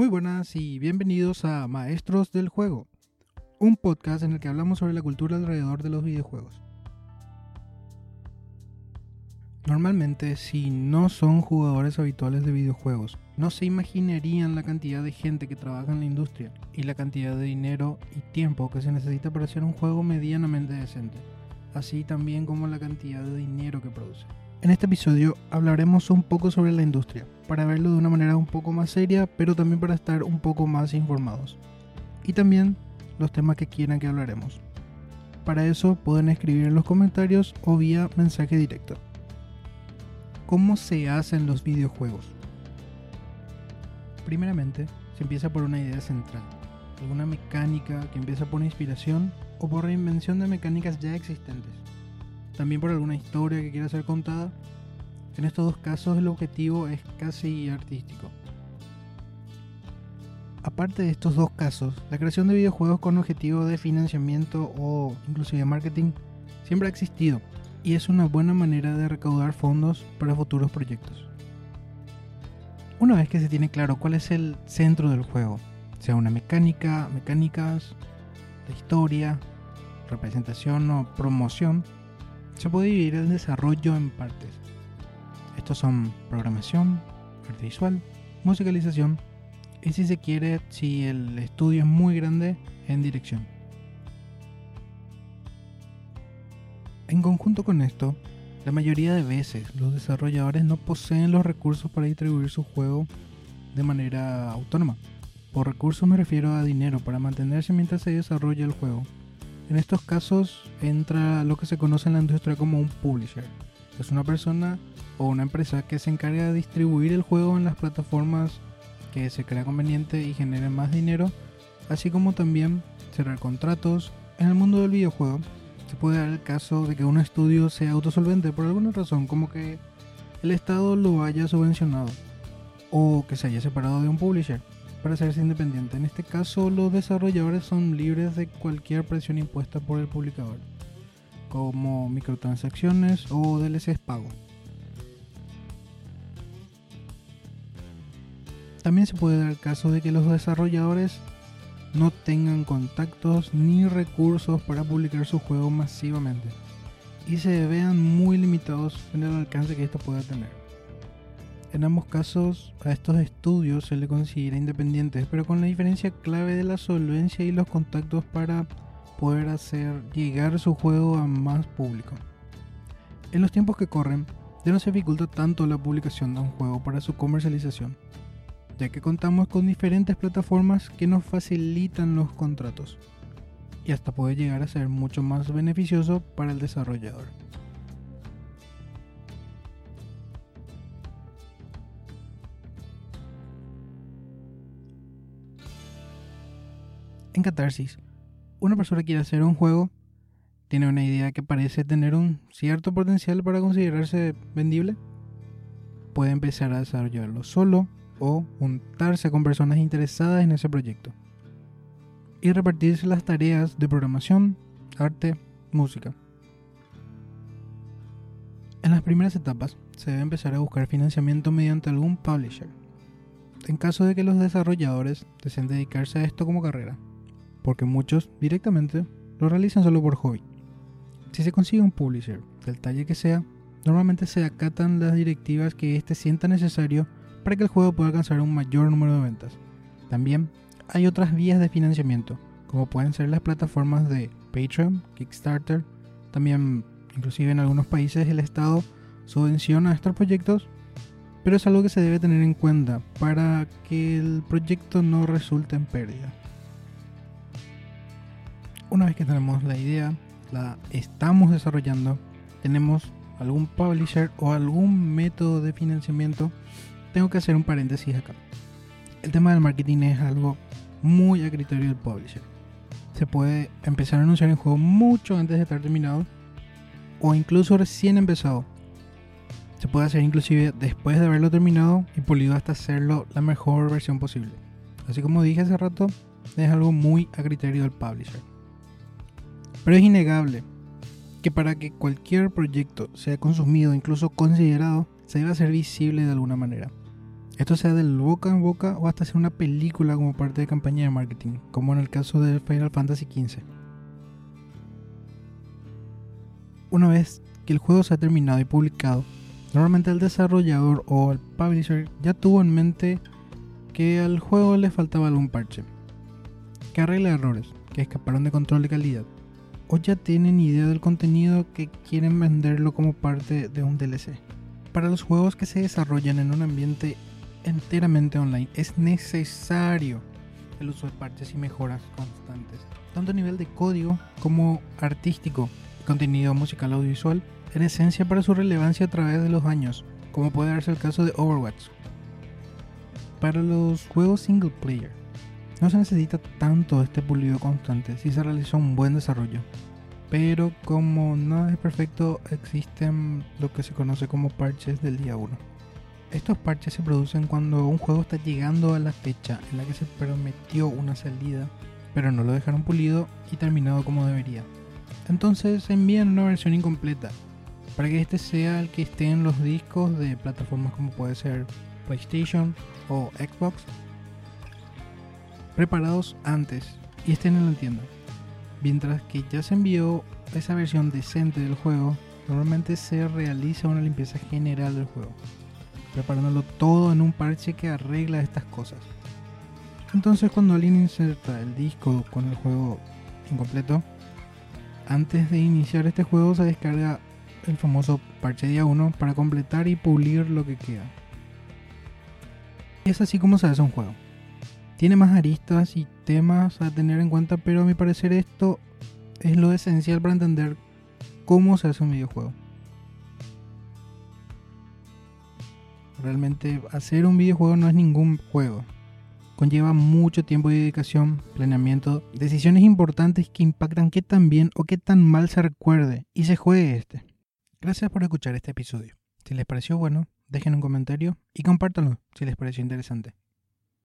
Muy buenas y bienvenidos a Maestros del Juego, un podcast en el que hablamos sobre la cultura alrededor de los videojuegos. Normalmente, si no son jugadores habituales de videojuegos, no se imaginarían la cantidad de gente que trabaja en la industria y la cantidad de dinero y tiempo que se necesita para hacer un juego medianamente decente, así también como la cantidad de dinero que produce. En este episodio hablaremos un poco sobre la industria, para verlo de una manera un poco más seria, pero también para estar un poco más informados. Y también los temas que quieran que hablaremos. Para eso pueden escribir en los comentarios o vía mensaje directo. ¿Cómo se hacen los videojuegos? Primeramente, se empieza por una idea central, alguna mecánica que empieza por inspiración o por reinvención de mecánicas ya existentes también por alguna historia que quiera ser contada. En estos dos casos el objetivo es casi artístico. Aparte de estos dos casos, la creación de videojuegos con objetivo de financiamiento o inclusive marketing siempre ha existido y es una buena manera de recaudar fondos para futuros proyectos. Una vez que se tiene claro cuál es el centro del juego, sea una mecánica, mecánicas, la historia, representación o promoción, se puede dividir el desarrollo en partes. Estos son programación, arte visual, musicalización y si se quiere, si el estudio es muy grande, en dirección. En conjunto con esto, la mayoría de veces los desarrolladores no poseen los recursos para distribuir su juego de manera autónoma. Por recursos me refiero a dinero para mantenerse mientras se desarrolla el juego en estos casos entra lo que se conoce en la industria como un publisher. Es una persona o una empresa que se encarga de distribuir el juego en las plataformas que se crea conveniente y genere más dinero, así como también cerrar contratos. En el mundo del videojuego se puede dar el caso de que un estudio sea autosolvente por alguna razón, como que el Estado lo haya subvencionado o que se haya separado de un publisher para hacerse independiente. En este caso, los desarrolladores son libres de cualquier presión impuesta por el publicador, como microtransacciones o DLCs pago. También se puede dar el caso de que los desarrolladores no tengan contactos ni recursos para publicar su juego masivamente y se vean muy limitados en el alcance que esto pueda tener. En ambos casos a estos estudios se le considera independientes, pero con la diferencia clave de la solvencia y los contactos para poder hacer llegar su juego a más público. En los tiempos que corren, ya no se dificulta tanto la publicación de un juego para su comercialización, ya que contamos con diferentes plataformas que nos facilitan los contratos, y hasta puede llegar a ser mucho más beneficioso para el desarrollador. En Catarsis, una persona quiere hacer un juego, tiene una idea que parece tener un cierto potencial para considerarse vendible, puede empezar a desarrollarlo solo o juntarse con personas interesadas en ese proyecto y repartirse las tareas de programación, arte, música. En las primeras etapas se debe empezar a buscar financiamiento mediante algún publisher, en caso de que los desarrolladores deseen dedicarse a esto como carrera porque muchos directamente lo realizan solo por hobby. Si se consigue un publisher, del talle que sea, normalmente se acatan las directivas que éste sienta necesario para que el juego pueda alcanzar un mayor número de ventas. También hay otras vías de financiamiento, como pueden ser las plataformas de Patreon, Kickstarter, también inclusive en algunos países el Estado subvenciona estos proyectos, pero es algo que se debe tener en cuenta para que el proyecto no resulte en pérdida una vez que tenemos la idea, la estamos desarrollando, tenemos algún publisher o algún método de financiamiento, tengo que hacer un paréntesis acá. El tema del marketing es algo muy a criterio del publisher. Se puede empezar a anunciar el juego mucho antes de estar terminado o incluso recién empezado. Se puede hacer inclusive después de haberlo terminado y pulido hasta hacerlo la mejor versión posible. Así como dije hace rato, es algo muy a criterio del publisher. Pero es innegable que para que cualquier proyecto sea consumido, incluso considerado, se debe hacer visible de alguna manera. Esto sea del boca en boca o hasta ser una película como parte de campaña de marketing, como en el caso de Final Fantasy XV. Una vez que el juego se ha terminado y publicado, normalmente el desarrollador o el publisher ya tuvo en mente que al juego le faltaba algún parche, que arregla errores, que escaparon de control de calidad, o ya tienen idea del contenido que quieren venderlo como parte de un DLC. Para los juegos que se desarrollan en un ambiente enteramente online es necesario el uso de parches y mejoras constantes, tanto a nivel de código como artístico contenido musical audiovisual, en esencia para su relevancia a través de los años, como puede darse el caso de Overwatch. Para los juegos single player, no se necesita tanto este pulido constante si se realiza un buen desarrollo. Pero como nada es perfecto, existen lo que se conoce como parches del día 1. Estos parches se producen cuando un juego está llegando a la fecha en la que se prometió una salida, pero no lo dejaron pulido y terminado como debería. Entonces envían una versión incompleta para que este sea el que esté en los discos de plataformas como puede ser PlayStation o Xbox preparados antes y estén en la tienda. Mientras que ya se envió esa versión decente del juego, normalmente se realiza una limpieza general del juego, preparándolo todo en un parche que arregla estas cosas. Entonces cuando alguien inserta el disco con el juego incompleto, antes de iniciar este juego se descarga el famoso parche día 1 para completar y pulir lo que queda. Y es así como se hace un juego. Tiene más aristas y temas a tener en cuenta, pero a mi parecer esto es lo esencial para entender cómo se hace un videojuego. Realmente hacer un videojuego no es ningún juego conlleva mucho tiempo y dedicación, planeamiento, decisiones importantes que impactan qué tan bien o qué tan mal se recuerde y se juegue este. Gracias por escuchar este episodio. Si les pareció bueno, dejen un comentario y compártanlo si les pareció interesante.